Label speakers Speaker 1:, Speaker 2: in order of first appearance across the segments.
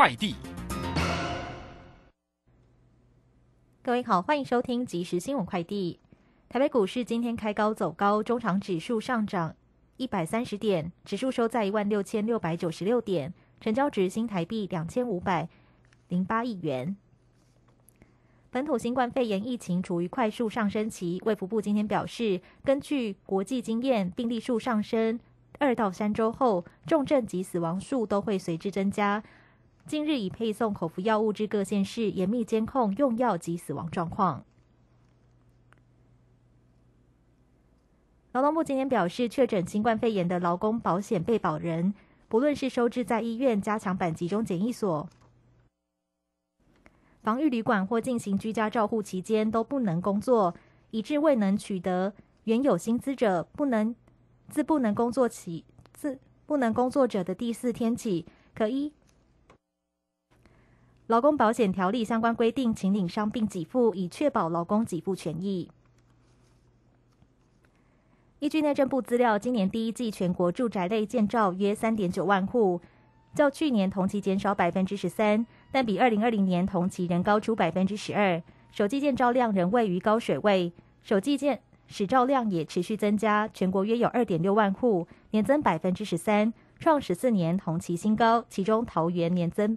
Speaker 1: 快递，
Speaker 2: 各位好，欢迎收听即时新闻快递。台北股市今天开高走高，中场指数上涨一百三十点，指数收在一万六千六百九十六点，成交值新台币两千五百零八亿元。本土新冠肺炎疫情处于快速上升期，卫福部今天表示，根据国际经验，病例数上升二到三周后，重症及死亡数都会随之增加。近日已配送口服药物至各县市，严密监控用药及死亡状况。劳动部今天表示，确诊新冠肺炎的劳工保险被保人，不论是收治在医院、加强版集中检疫所、防御旅馆或进行居家照护期间，都不能工作，以致未能取得原有薪资者，不能自不能工作起自不能工作者的第四天起，可依。劳工保险条例相关规定，请领伤病给付，以确保劳工给付权益。依据内政部资料，今年第一季全国住宅类建造约三点九万户，较去年同期减少百分之十三，但比二零二零年同期仍高出百分之十二。手机建造量仍位于高水位，手机建使照量也持续增加，全国约有二点六万户，年增百分之十三，创十四年同期新高。其中桃园年增。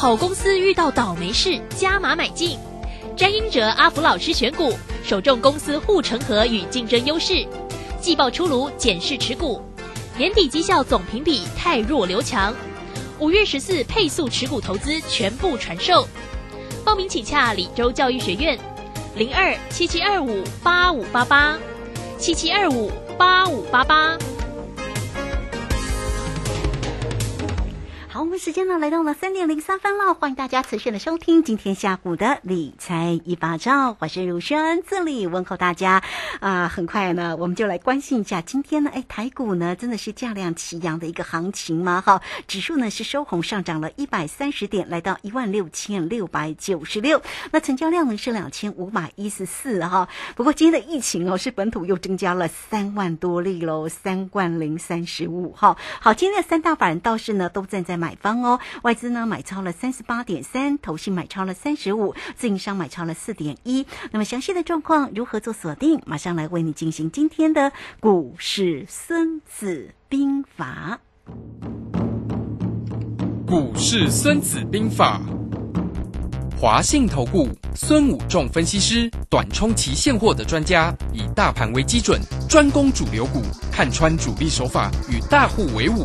Speaker 3: 好公司遇到倒霉事，加码买进。詹英哲、阿福老师选股，首重公司护城河与竞争优势。季报出炉，检视持股。年底绩效总评比太弱留强。五月十四配速持股投资全部传授。报名请洽李州教育学院，零二七七二五八五八八，七七二五八五八八。
Speaker 4: 我们时间呢来到了三点零三分了，欢迎大家持续的收听今天下午的理财一把照，我是如轩，这里问候大家啊。很快呢，我们就来关心一下今天呢，哎，台股呢真的是价量齐扬的一个行情吗？哈，指数呢是收红上涨了一百三十点，来到一万六千六百九十六，那成交量呢是两千五百一十四哈。不过今天的疫情哦，是本土又增加了三万多例喽，三万零三十五哈。好，今天的三大法人倒是呢都站在买。方哦，外资呢买超了三十八点三，投信买超了三十五，自营商买超了四点一。那么详细的状况如何做锁定？马上来为你进行今天的股市孙子兵法。
Speaker 1: 股市孙子兵法，华信投顾孙武仲分析师，短冲期现货的专家，以大盘为基准，专攻主流股，看穿主力手法，与大户为伍。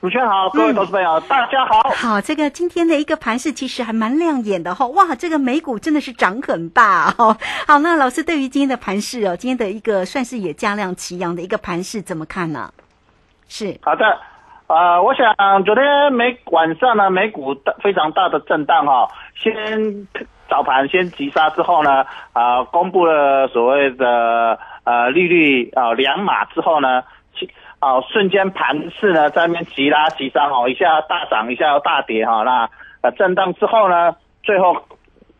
Speaker 5: 主持人好，各位投资朋友，大家好。
Speaker 4: 好，这个今天的一个盘势其实还蛮亮眼的哈，哇，这个美股真的是涨很大哦。好，那老师对于今天的盘势哦，今天的一个算是也加量齐扬的一个盘势，怎么看呢？是
Speaker 5: 好的，呃，我想昨天美晚上呢，美股大非常大的震荡哈，先早盘先急杀之后呢，啊，公布了所谓的呃利率啊两码之后呢。啊，瞬间盘势呢在那边急拉急杀哦，一下大涨，一下又大跌哈，那呃震荡之后呢，最后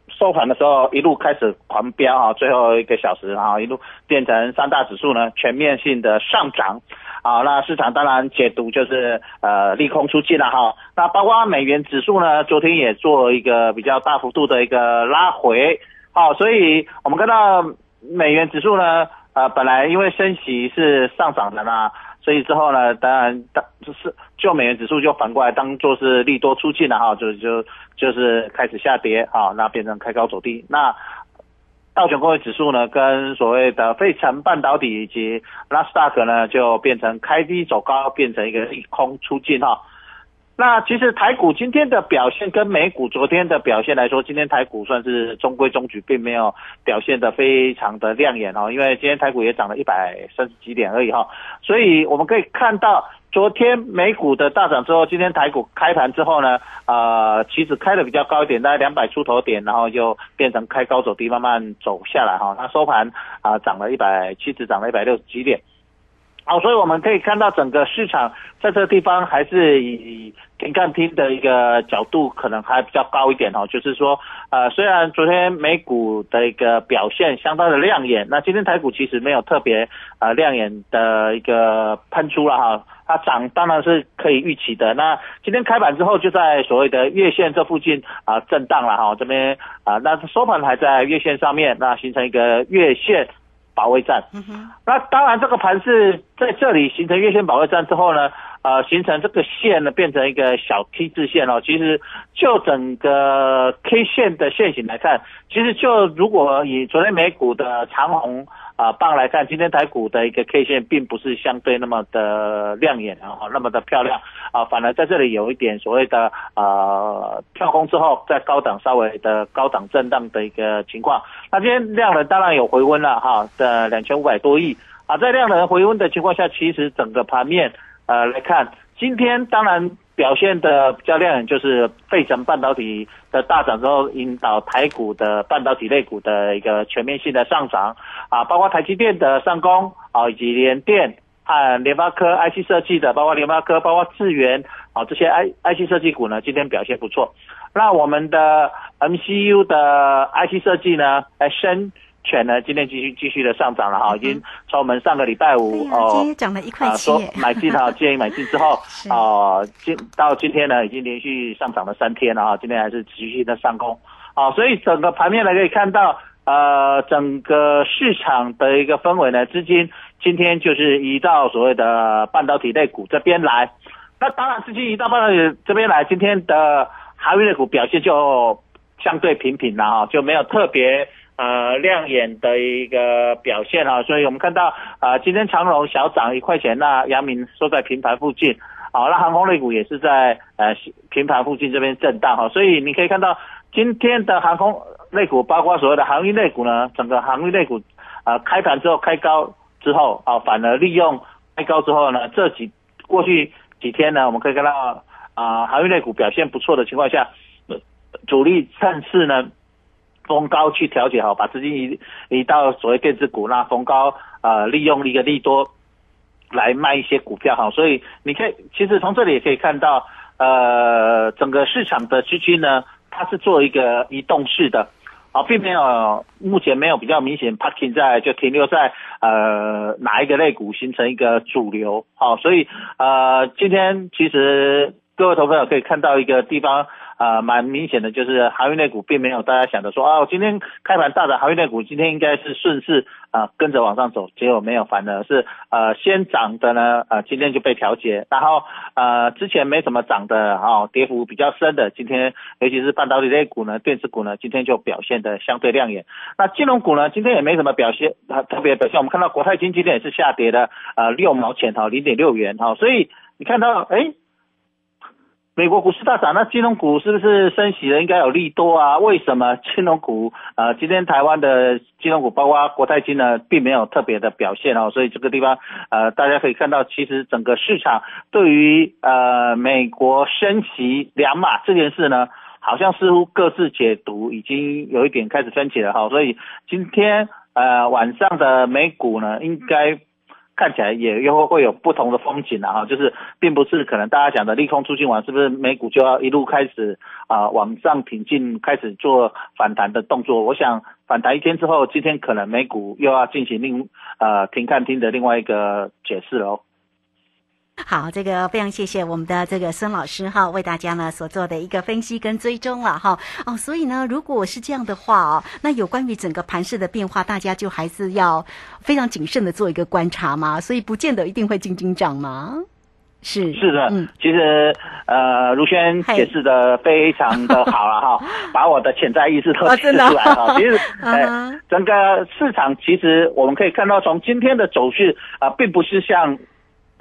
Speaker 5: 收盘的时候一路开始狂飙哈，最后一个小时哈，一路变成三大指数呢全面性的上涨。啊，那市场当然解读就是呃利空出尽了哈。那包括美元指数呢，昨天也做一个比较大幅度的一个拉回。好，所以我们看到美元指数呢，呃，本来因为升息是上涨的嘛，所以之后呢，当然当就是就美元指数就反过来当做是利多出尽了哈，就就就是开始下跌啊，那变成开高走低。那道琼工业指数呢，跟所谓的费城半导体以及纳斯达克呢，就变成开低走高，变成一个利空出尽哈。那其实台股今天的表现跟美股昨天的表现来说，今天台股算是中规中矩，并没有表现的非常的亮眼哦。因为今天台股也涨了一百三十几点而已哈，所以我们可以看到。昨天美股的大涨之后，今天台股开盘之后呢，呃，其实开的比较高一点，大概两百出头点，然后就变成开高走低，慢慢走下来哈。它收盘啊涨了一百，七十涨了一百六十几点。好，所以我们可以看到整个市场在这个地方还是以停看听的一个角度可能还比较高一点哦，就是说，呃，虽然昨天美股的一个表现相当的亮眼，那今天台股其实没有特别呃亮眼的一个喷出了哈。它涨当然是可以预期的。那今天开盘之后就在所谓的月线这附近啊震荡了哈，这边啊那收盘还在月线上面，那形成一个月线保卫战。那当然这个盘是在这里形成月线保卫战之后呢，呃形成这个线呢变成一个小 T 字线哦。其实就整个 K 线的线型来看，其实就如果以昨天美股的长红。啊，棒来看，今天台股的一个 K 线并不是相对那么的亮眼啊，那么的漂亮啊，反而在这里有一点所谓的呃跳空之后，在高档稍微的高档震荡的一个情况。那今天量能当然有回温了哈，的两千五百多亿啊，在量能回温的情况下，其实整个盘面呃来看，今天当然。表现的比较亮眼，就是费城半导体的大涨之后，引导台股的半导体类股的一个全面性的上涨啊，包括台积电的上攻啊，以及联电和联发科 IC 设计的，包括联发科，包括智源啊这些 I IC 设计股呢，今天表现不错。那我们的 MCU 的 IC 设计呢，来升。全呢，今天继续继续的上涨了哈，已经从我们上个礼拜五
Speaker 4: 哦，涨了一块七，说
Speaker 5: 买进哈，建议买进之后哦，今到今天呢，已经连续上涨了三天了哈，今天还是持续的上攻，啊，所以整个盘面呢可以看到，呃，整个市场的一个氛围呢，资金今天就是移到所谓的半导体类股这边来，那当然资金移到半导体这边来，今天的航运类股表现就相对平平了哈，就没有特别。呃，亮眼的一个表现啊，所以我们看到啊，今天长荣小涨一块钱，那阳明收在平盘附近，好，那航空类股也是在呃平盘附近这边震荡哈，所以你可以看到今天的航空类股，包括所谓的航运类股呢，整个航运类股啊开盘之后开高之后啊，反而利用开高之后呢，这几过去几天呢，我们可以看到啊航运类股表现不错的情况下，主力趁势呢。逢高去调节好，把资金移移到所谓电子股，那逢高呃利用一个利多来卖一些股票哈，所以你可以其实从这里也可以看到，呃整个市场的资金呢，它是做一个移动式的，啊并没有目前没有比较明显 parking 在就停留在呃哪一个类股形成一个主流，好，所以呃今天其实各位投资者可以看到一个地方。啊，蛮明显的，就是航运类股并没有大家想的说，哦，今天开盘大涨，航运类股今天应该是顺势啊跟着往上走，结果没有，反而是呃先涨的呢，呃今天就被调节，然后呃之前没怎么涨的，哦跌幅比较深的，今天尤其是半导体类股呢，电子股呢，今天就表现的相对亮眼。那金融股呢，今天也没什么表现，特别表现，我们看到国泰金今天也是下跌的，呃六毛钱哈，零点六元哈，所以你看到哎。美国股市大涨，那金融股是不是升息了？应该有利多啊？为什么金融股呃，今天台湾的金融股，包括国泰金呢，并没有特别的表现哦。所以这个地方呃，大家可以看到，其实整个市场对于呃美国升息两码这件事呢，好像似乎各自解读已经有一点开始分歧了哈。所以今天呃晚上的美股呢，应该。看起来也又会有不同的风景了哈，就是并不是可能大家讲的利空出尽完，是不是美股就要一路开始啊、往上挺进，开始做反弹的动作？我想反弹一天之后，今天可能美股又要进行另呃停看听的另外一个解释喽。
Speaker 4: 好，这个非常谢谢我们的这个孙老师哈，为大家呢所做的一个分析跟追踪了哈。哦，所以呢，如果是这样的话哦，那有关于整个盘势的变化，大家就还是要非常谨慎的做一个观察嘛。所以不见得一定会进进涨吗？是
Speaker 5: 是的，
Speaker 4: 嗯，
Speaker 5: 其实呃，卢轩解释的非常的好了哈，把我的潜在意识都解释出来哈。其实呃
Speaker 4: 嗯哼，
Speaker 5: 整个市场其实我们可以看到，从今天的走势啊、并不是像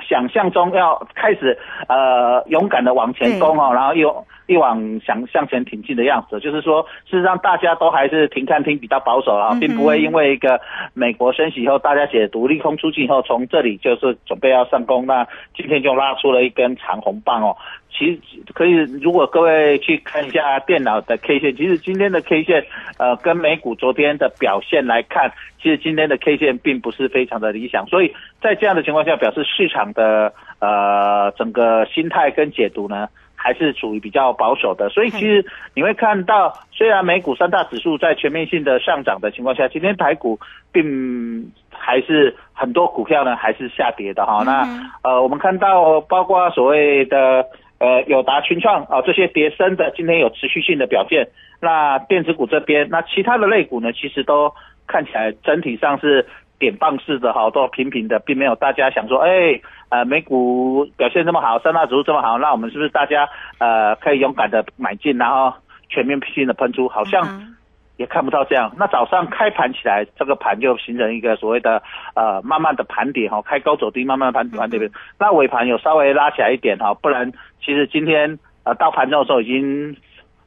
Speaker 5: 想象中要开始呃勇敢的往前攻哦，然后又一往想向前挺进的样子。就是说，事实上大家都还是停看听比较保守啊，并不会因为一个美国升息以后，大家解读利空出尽以后，从这里就是准备要上攻，那今天就拉出了一根长红棒哦。其实可以，如果各位去看一下电脑的 K 线，其实今天的 K 线，呃，跟美股昨天的表现来看，其实今天的 K 线并不是非常的理想，所以在这样的情况下，表示市场的呃整个心态跟解读呢，还是属于比较保守的。所以其实你会看到，虽然美股三大指数在全面性的上涨的情况下，今天台股并还是很多股票呢还是下跌的哈。那呃，我们看到包括所谓的呃友达、群创啊、这些跌升的，今天有持续性的表现。那电子股这边，那其他的类股呢，其实都看起来整体上是点棒式的哈，都平平的，并没有大家想说，哎，呃，美股表现这么好，三大指数这么好，那我们是不是大家呃可以勇敢的买进，然后全面性的喷出？好像也看不到这样。那早上开盘起来，这个盘就形成一个所谓的呃慢慢的盘底哈，开高走低，慢慢盘盘跌。那尾盘有稍微拉起来一点哈，不然其实今天呃到盘中的时候已经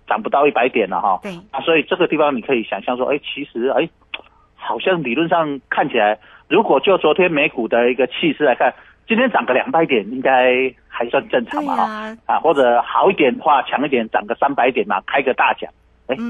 Speaker 5: 涨不到一百点了哈。
Speaker 4: 对，
Speaker 5: 啊，所以这个地方你可以想象说，哎，其实哎，好像理论上看起来，如果就昨天美股的一个气势来看，今天涨个两百点应该还算正常
Speaker 4: 对
Speaker 5: 嘛哈。
Speaker 4: 呀，
Speaker 5: 啊，或者好一点的话，强一点，涨个三百点嘛，开个大奖，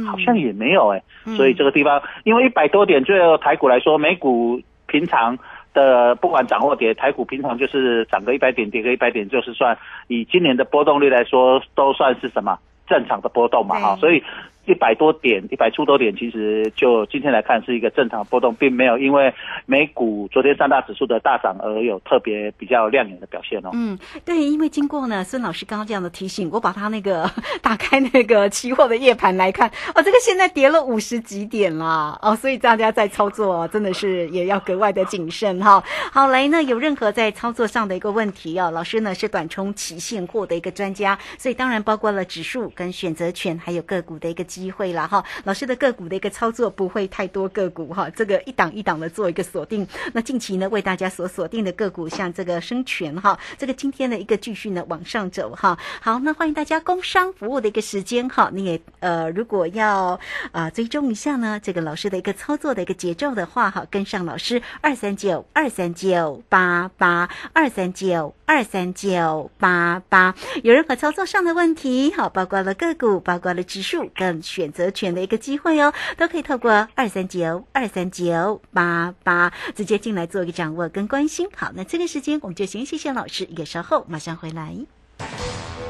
Speaker 5: 好像也没有哎、
Speaker 4: 嗯
Speaker 5: 所以这个地方，因为一百多点，对台股来说，美股平常的不管涨或跌，台股平常就是涨个一百点，跌个一百点，就是算以今年的波动率来说，都算是什么正常的波动嘛哈，所以。一百多点，一百出多点，其实就今天来看是一个正常波动，并没有因为美股昨天三大指数的大涨而有特别比较亮眼的表现哦。
Speaker 4: 嗯，对，因为经过呢孙老师刚刚这样的提醒，我把他那个 打开那个期货的夜盘来看，哦，这个现在跌了五十几点啦，哦，所以大家在操作真的是也要格外的谨慎哈。好，来呢，有任何在操作上的一个问题哦，老师呢是短冲期现货的一个专家，所以当然包括了指数跟选择权，还有个股的一个机会啦哈。老师的个股的一个操作不会太多个股哈，这个一档一档的做一个锁定。那近期呢，为大家所锁定的个股，像这个生全哈，这个今天的一个继续呢往上走哈。好，那欢迎大家工商服务的一个时间哈，你也呃如果要啊、追踪一下呢，这个老师的一个操作的一个节奏的话哈，跟上老师二三九二三九八八二三九二三九八八，有任何操作上的问题，好，包括了个股，包括了指数跟选择权的一个机会哦，都可以透过二三九二三九八八直接进来做一个掌握跟关心。好，那这个时间我们就先谢谢老师，也稍后马上回来。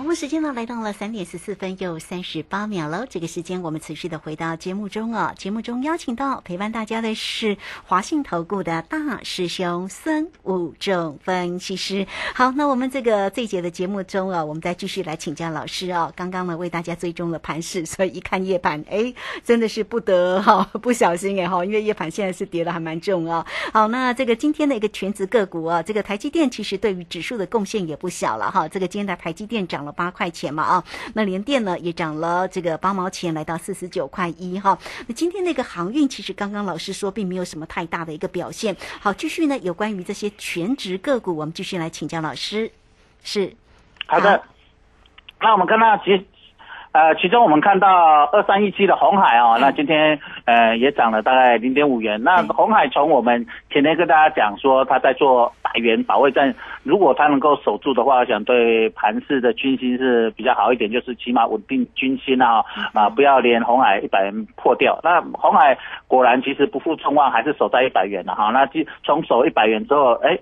Speaker 4: 好，我们时间呢来到了三点十四分又三十八秒了。这个时间我们持续的回到节目中哦。节目中邀请到陪伴大家的是华信投顾的大师兄孙武仲分析师。好，那我们这个这一节的节目中啊，我们再继续来请教老师哦。刚刚呢为大家追踪了盘势，所以一看夜盘，哎，真的是不得哈、不小心哎哈，因为夜盘现在是跌的还蛮重哦。好，那这个今天的一个全职个股啊，这个台积电其实对于指数的贡献也不小了哈。这个今天的台积电涨了了八块钱嘛啊。那联电呢也涨了这个八毛钱，来到四十九块一哈。那今天那个航运其实刚刚老师说并没有什么太大的一个表现。好，继续呢有关于这些全职个股，我们继续来请教老师。是，
Speaker 5: 好的。那我们看到其呃，其中我们看到二三一七的红海哦，那今天呃也涨了大概零点五元。那红海从我们前天跟大家讲说，他在做百元保卫战，如果他能够守住的话，我想对盘市的军心是比较好一点，就是起码稳定军心啊啊，不要连红海一百元破掉。那红海果然其实不负众望，还是守在一百元了哈。那就从守一百元之后，哎。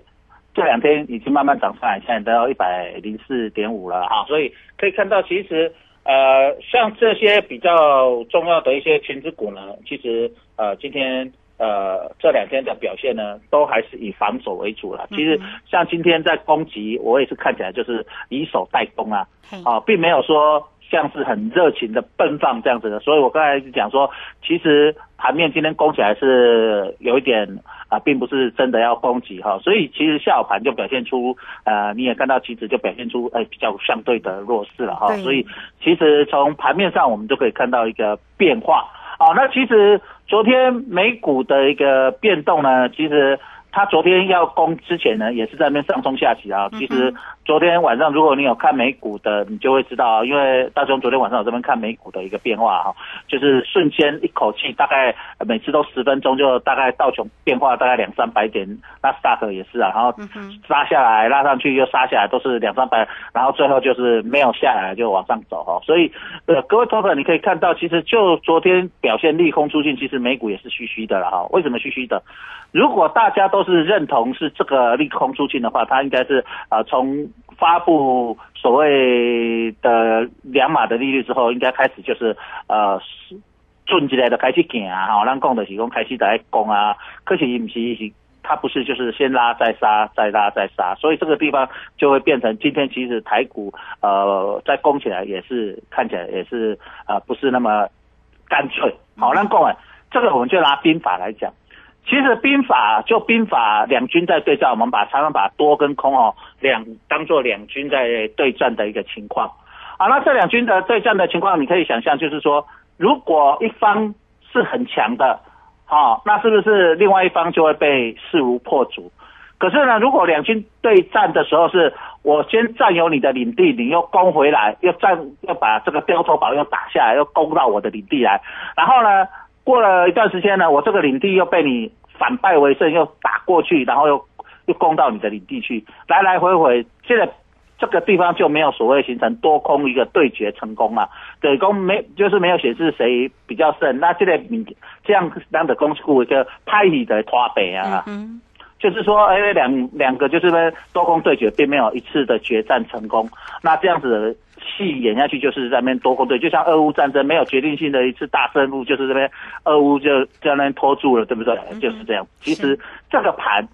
Speaker 5: 这两天已经慢慢涨上来，现在都要一百零四点五了哈，所以可以看到，其实呃，像这些比较重要的一些全职股呢，其实呃，今天呃这两天的表现呢，都还是以防守为主了。其实像今天在攻击，我也是看起来就是以守代攻啊，啊，并没有说。像是很热情的奔放这样子的，所以我刚才讲说，其实盘面今天攻起来是有一点啊，并不是真的要攻击哈，所以其实下午盘就表现出呃，你也看到其实就表现出哎比较相对的弱势了哈，所以其实从盘面上我们就可以看到一个变化。啊，那其实昨天美股的一个变动呢，其实。他昨天要攻之前呢，也是在那边上冲下起啊。其实昨天晚上，如果你有看美股的，你就会知道，因为大雄昨天晚上有这边看美股的一个变化哈，就是瞬间一口气，大概每次都十分钟，就大概道琼变化大概两三百点，那 stock 也是啊，然后杀下来拉上去又杀下来，都是两三百，然后最后就是没有下来就往上走哈。所以呃，各位投资者你可以看到，其实就昨天表现利空出尽，其实美股也是虚虚的了哈。为什么虚虚的？如果大家都是认同是这个利空出尽的话，它应该是呃从发布所谓的两码的利率之后，应该开始就是呃顺起来的开始行啊，好，让供的提供开始在供啊，可是不是，它不是就是先拉再杀，再拉再杀，所以这个地方就会变成今天其实台股呃在攻起来也是看起来也是呃不是那么干脆，好，让供啊，这个我们就拿兵法来讲。其实兵法就兵法两军在对战，我们把常常把多跟空哦两当做两军在对战的一个情况。啊，那这两军的对战的情况，你可以想象，就是说，如果一方是很强的，好，那是不是另外一方就会被势如破竹？可是呢，如果两军对战的时候，是我先占有你的领地，你又攻回来，又占又把这个雕头堡又打下来，又攻到我的领地来，然后呢，过了一段时间呢，我这个领地又被你。反败为胜，又打过去，然后又又攻到你的领地去，来来回回，现在这个地方就没有所谓形成多空一个对决成功嘛？对攻没就是没有显示谁比较胜，那现在你这样样的公司一个派你的拖北啊，嗯就是说，因为，两两个就是呢多空对决，并没有一次的决战成功，那这样子。戏演下去就是在那边多空对，就像俄乌战争没有决定性的一次大胜负，就是这边俄乌就在那边拖住了，对不对？就是这样。其实这个盘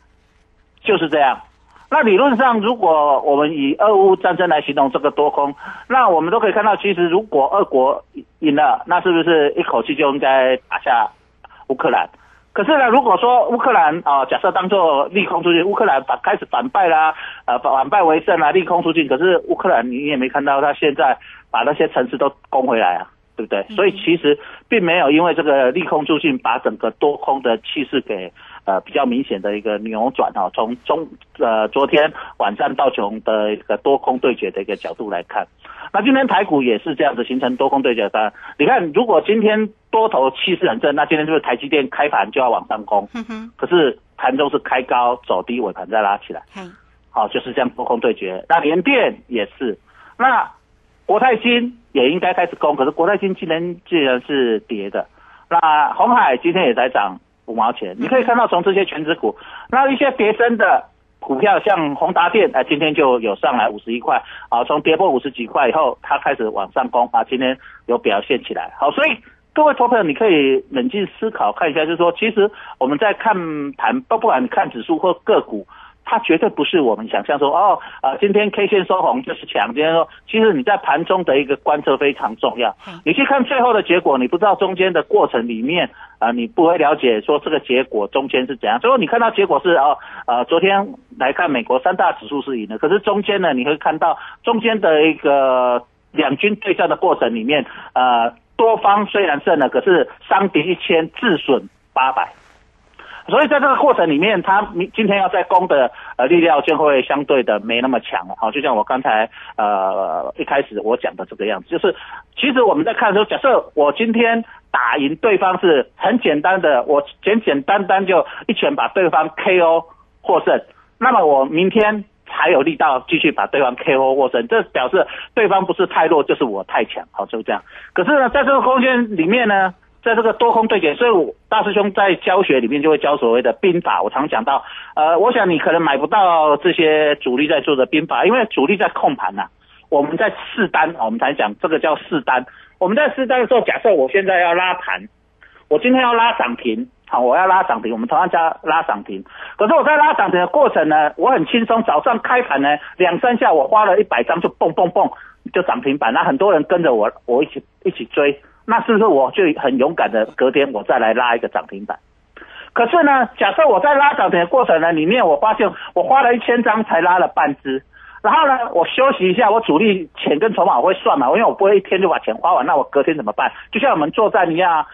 Speaker 5: 就是这样。那理论上，如果我们以俄乌战争来形容这个多空，那我们都可以看到，其实如果俄国赢了，那是不是一口气就应该打下乌克兰？可是呢，如果说乌克兰啊，假设当做利空出尽，乌克兰反开始反败啦，呃，反败为胜啦，利空出尽。可是乌克兰你也没看到他现在把那些城市都攻回来啊，对不对？所以其实并没有因为这个利空出尽，把整个多空的气势给呃比较明显的一个扭转哈。从中呃昨天晚上到琼的一个多空对决的一个角度来看。那今天台股也是这样子形成多空对决的。你看，如果今天多头气势很正，那今天就是台积电开盘就要往上攻。嗯可是盘中是开高走低，尾盘再拉起来。好，就是这样多空对决。那联电也是。那国泰金也应该开始攻，可是国泰金今天既然是跌的。那红海今天也在涨五毛钱。你可以看到从这些全指股，那一些跌升的。股票像宏达电，哎，今天就有上来五十一块，啊，从跌破五十几块以后，它开始往上攻，啊，今天有表现起来，好，所以各位投朋友，你可以冷静思考看一下，就是说，其实我们在看盘，不不管看指数或个股，它绝对不是我们想象说哦，呃，今天 K 线收红就是强。今天说，其实你在盘中的一个观测非常重要。你去看最后的结果，你不知道中间的过程里面啊、你不会了解说这个结果中间是怎样。最后你看到结果是哦，呃，昨天来看美国三大指数是赢的，可是中间呢，你会看到中间的一个两军对战的过程里面，呃，多方虽然胜了，可是伤敌一千，自损八百。所以在这个过程里面，他明今天要在攻的呃力量就会相对的没那么强了。好，就像我刚才呃一开始我讲的这个样子，就是其实我们在看的时候，假设我今天打赢对方是很简单的，我简简单单就一拳把对方 KO 获胜，那么我明天还有力道继续把对方 KO 获胜，这表示对方不是太弱，就是我太强。好，就这样。可是呢，在这个空间里面呢。在这个多空对决，所以我大师兄在教学里面就会教所谓的兵法。我常讲到，呃，我想你可能买不到这些主力在做的兵法，因为主力在控盘呐、我们在试单，我们才讲这个叫试单。我们在试单的时候，假设我现在要拉盘，我今天要拉涨停，好，我要拉涨停，我们同样加拉涨停。可是我在拉涨停的过程呢，我很轻松，早上开盘呢两三下，我花了一百张就蹦蹦蹦就涨停板，那很多人跟着我，我一起一起追。那是不是我就很勇敢的隔天我再来拉一个涨停板？可是呢，假设我在拉涨停的过程呢里面，我发现我花了一千张才拉了半只，然后呢，我休息一下，我主力钱跟筹码我会算嘛，因为我不会一天就把钱花完，那我隔天怎么办？就像我们作战一样，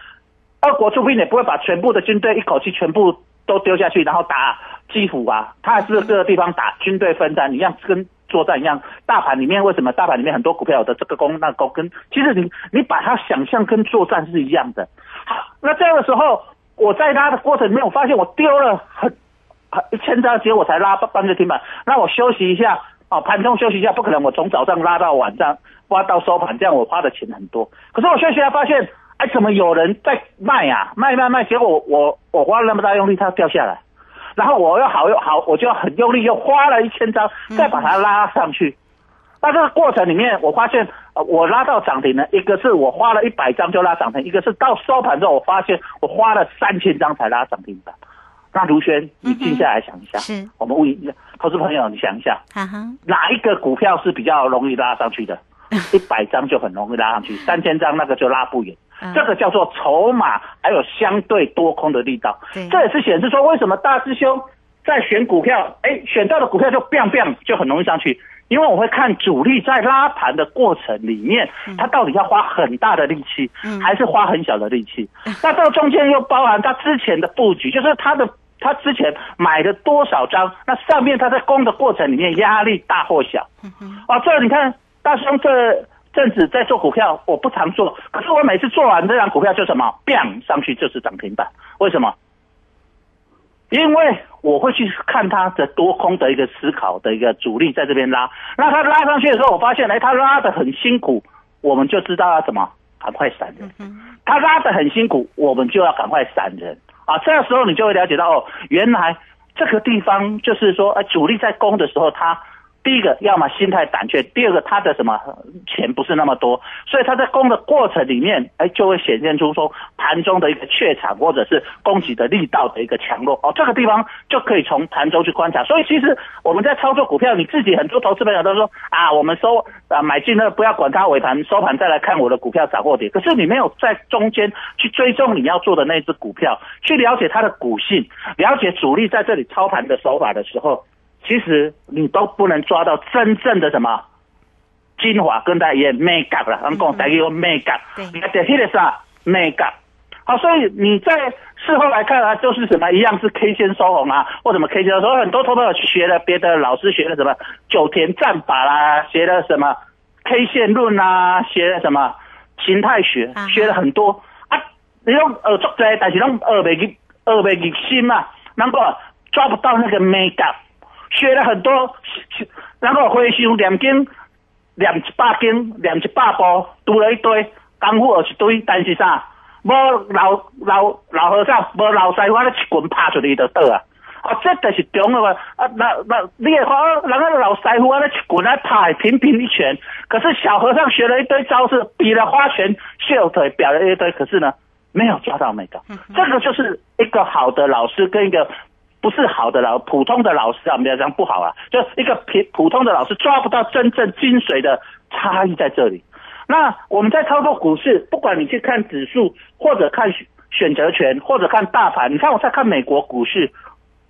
Speaker 5: 二国出兵也不会把全部的军队一口气全部都丢下去，然后打基辅啊，他还是各个地方打军队分散，一样跟。作战一样，大盘里面为什么大盘里面很多股票的这个攻那个攻，跟其实你你把它想象跟作战是一样的。好，那这样的时候，我在拉的过程里面，我发现我丢了很很一千张，结果我才拉半个停板。那我休息一下，哦，盘中休息一下，不可能我从早上拉到晚上，挖到收盘，这样我花的钱很多。可是我休息下发现，哎，怎么有人在卖呀、卖卖卖，结果我我花了那么大用力，它掉下来。然后我又好又好，我就很用力，又花了一千张，再把它拉上去。那这个过程里面，我发现，呃，我拉到涨停呢，一个是我花了一百张就拉涨停，一个是到收盘之后，我发现我花了三千张才拉涨停板。那卢轩，你静下来想一下，
Speaker 4: 是
Speaker 5: 我们问一下投资朋友，你想一下，
Speaker 4: 哈哈，
Speaker 5: 哪一个股票是比较容易拉上去的？一百张就很容易拉上去，三千张那个就拉不远。
Speaker 4: 嗯
Speaker 5: 这个叫做筹码，还有相对多空的力道。
Speaker 4: 对
Speaker 5: 这也是显示说，为什么大师兄在选股票，哎，选到的股票就 biang biang 就很容易上去，因为我会看主力在拉盘的过程里面，他到底要花很大的力气，
Speaker 4: 嗯
Speaker 5: 还是花很小的力气？那这个中间又包含他之前的布局，就是他的。他之前买了多少张？那上面他在攻的过程里面压力大或小？哦，这你看大师兄这阵子在做股票，我不常做，可是我每次做完这张股票就什么，biang 上去就是涨停板，为什么？因为我会去看它的多空的一个思考的一个主力在这边拉，那它拉上去的时候，我发现哎，它拉的很辛苦，我们就知道要怎么赶快闪人。它拉的很辛苦，我们就要赶快闪人啊！这个时候你就会了解到哦，原来这个地方就是说，呃，主力在攻的时候，他第一个要么心态胆怯，第二个他的什么钱不是那么多，所以他在攻的过程里面，哎，就会显现出说盘中的一个怯场或者是攻击的力道的一个强弱哦，这个地方就可以从盘中去观察。所以其实我们在操作股票，你自己很多投资朋友都说啊，我们收啊买进了不要管它尾盘收盘再来看我的股票涨或跌，可是你没有在中间去追踪你要做的那只股票，去了解它的股性，了解主力在这里操盘的手法的时候。其实你都不能抓到真正的什么精华，跟大家也 make up 了，咱讲大家有 make 你看这些的啥？make up。好，所以你在事后来看啊，就是什么一样是 K 线收红啊，或什么 K 线收红，很多投朋友学了别的老师学了什么九田战法啦，学了什么 K 线论啊，学了什么形态学学了很多。啊，你拢学足济，但是拢学袂入，学袂入心嘛，难怪抓不到那个 make。学了很多，然后回想念经，念一百经，念一百步，读了一堆，功夫有一堆，但是啥，无老老老和尚，无老师傅，咧一棍拍出去就倒啊！哦，这就是中了嘛！啊，那那你也看，人家老师傅啊，咧一棍来拍，平平一拳。可是小和尚学了一堆招式，比了花拳绣腿，表了一堆，可是呢，没有抓到那个。这个就是一个好的老师跟一个不是好的老普通的老师啊，不要讲不好啊，就一个普普通的老师抓不到真正精髓的差异在这里。那我们在操作股市，不管你去看指数，或者看选选择权，或者看大盘，你看我在看美国股市，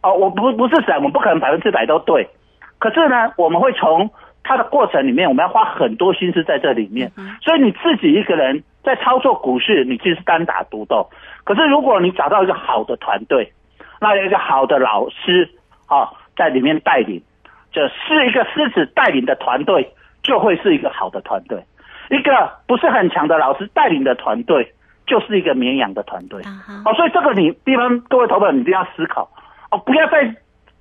Speaker 5: 哦，我不不是神，我们不可能百分之百都对，可是呢，我们会从它的过程里面，我们要花很多心思在这里面，所以你自己一个人在操作股市，你就是单打独斗。可是如果你找到一个好的团队，那有一个好的老师啊，在里面带领，就是一个狮子带领的团队，就会是一个好的团队。一个不是很强的老师带领的团队，就是一个绵羊的团队。哦，所以这个你地方各位投本，你一定要思考哦，不要再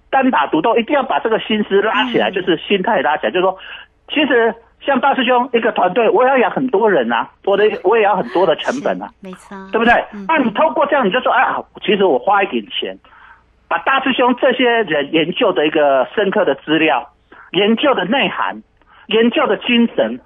Speaker 5: 单打独斗，一定要把这个心思拉起来，就是心态拉起来，就是说，其实像大师兄一个团队，我也要养很多人啊，我的我也要很多的成本啊，
Speaker 4: 没错，
Speaker 5: 对不对？那你透过这样，你就说，哎，其实我花一点钱，把大师兄这些人研究的一个深刻的资料、研究的内涵、研究的精神。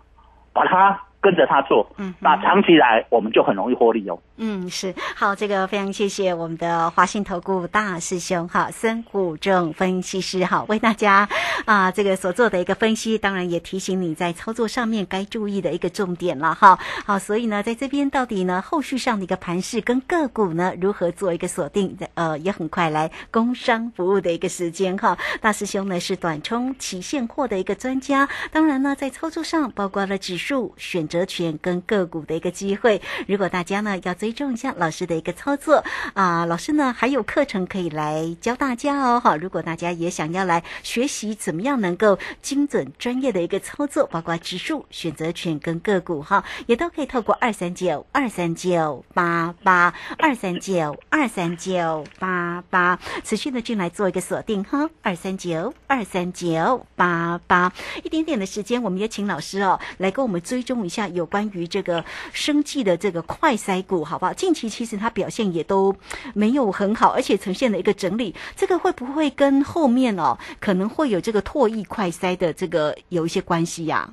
Speaker 5: 把它跟着他做，嗯，那长期来我们就很容易获利哦。
Speaker 4: 嗯，是好，这个非常谢谢我们的华信投顾大师兄哈，孙谷正分析师哈，为大家啊这个所做的一个分析，当然也提醒你在操作上面该注意的一个重点了哈。好，所以呢，在这边到底呢后续上的一个盘势跟个股呢如何做一个锁定？呃，也很快来工商服务的一个时间哈。大师兄呢是短冲期现货的一个专家，当然呢在操作上包括了指数选择权跟个股的一个机会。如果大家呢要追踪一下老师的一个操作啊，老师呢还有课程可以来教大家哦哈。如果大家也想要来学习怎么样能够精准专业的一个操作，包括指数、选择权跟个股哈，也都可以透过二三九二三九八八二三九二三九八八持续的进来做一个锁定哈。二三九二三九八八，一点点的时间，我们也请老师哦来跟我们追踪一下有关于这个生计的这个快筛股哈，好不好？近期其实它表现也都没有很好，而且呈现了一个整理。这个会不会跟后面哦可能会有这个唾液快筛的这个有一些关系呀？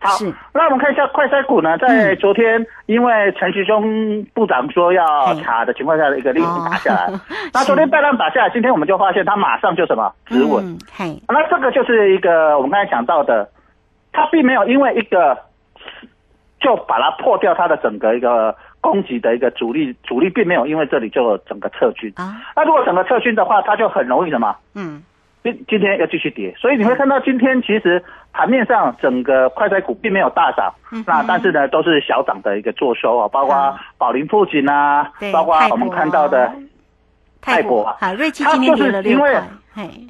Speaker 5: 好，那我们看一下快筛股呢，在昨天因为陈时中部长说要查的情况下的一个例子打下来，那昨天大量打下来，今天我们就发现它马上就什么止稳。
Speaker 4: 嘿，
Speaker 5: 那这个就是一个我们刚才讲到的，它并没有因为一个就把它破掉它的整个一个。攻击的一个主力，主力并没有因为这里就整个撤军。啊。那如果整个撤军的话，它就很容易什么？嗯，今今天要继续跌，所以你会看到今天其实盘面上整个快衰股并没有大涨，那但是呢都是小涨的一个做收啊，包括宝林富锦啊，包括我们看到的
Speaker 4: 泰国啊，瑞基今天跌了六。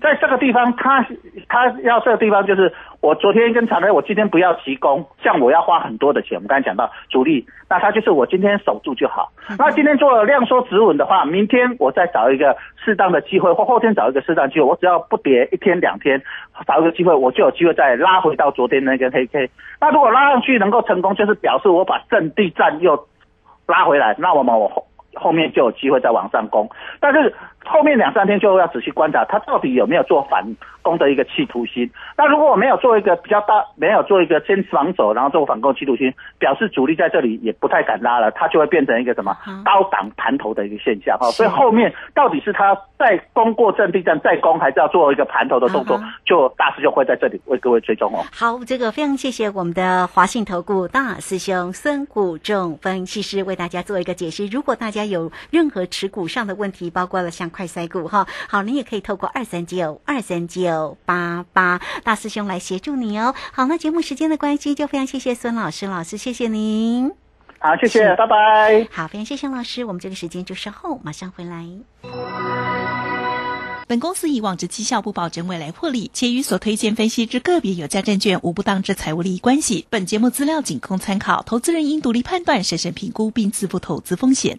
Speaker 5: 在这个地方，他他要这个地方就是，我昨天跟常威，我今天不要急攻，像我要花很多的钱，我们刚才讲到主力，那他就是我今天守住就好。那今天做了量缩止稳的话，明天我再找一个适当的机会，或后天找一个适当机会，我只要不跌一天两天，找一个机会，我就有机会再拉回到昨天那根黑 K。那如果拉上去能够成功，就是表示我把阵地战又拉回来，那我们我后后面就有机会再往上攻，但是。后面两三天就要仔细观察，它到底有没有做反攻的一个企图心。那如果我没有做一个比较大，没有做一个先防守，然后做反攻企图心，表示主力在这里也不太敢拉了，它就会变成一个什么高档盘头的一个现象哈。所以后面到底是它在攻过阵地战再攻，还是要做一个盘头的动作，就大师就会在这里为各位追踪哦。
Speaker 4: 好，这个非常谢谢我们的华信投顾大师兄孙谷仲分析师为大家做一个解析。如果大家有任何持股上的问题，包括了像快赛股哈，好，你也可以透过二三九二三九八八大师兄来协助你哦。好，那节目时间的关系，就非常谢谢孙老师，老师谢谢您。
Speaker 5: 好，谢谢，拜拜。
Speaker 4: 好，非常谢谢老师，我们这个时间就稍后马上回来。
Speaker 6: 本公司以往之绩效不保证未来获利，且与所推荐分析之个别有价证券无不当之财务利益关系。本节目资料仅供参考，投资人应独立判断、审慎评估并自负投资风险。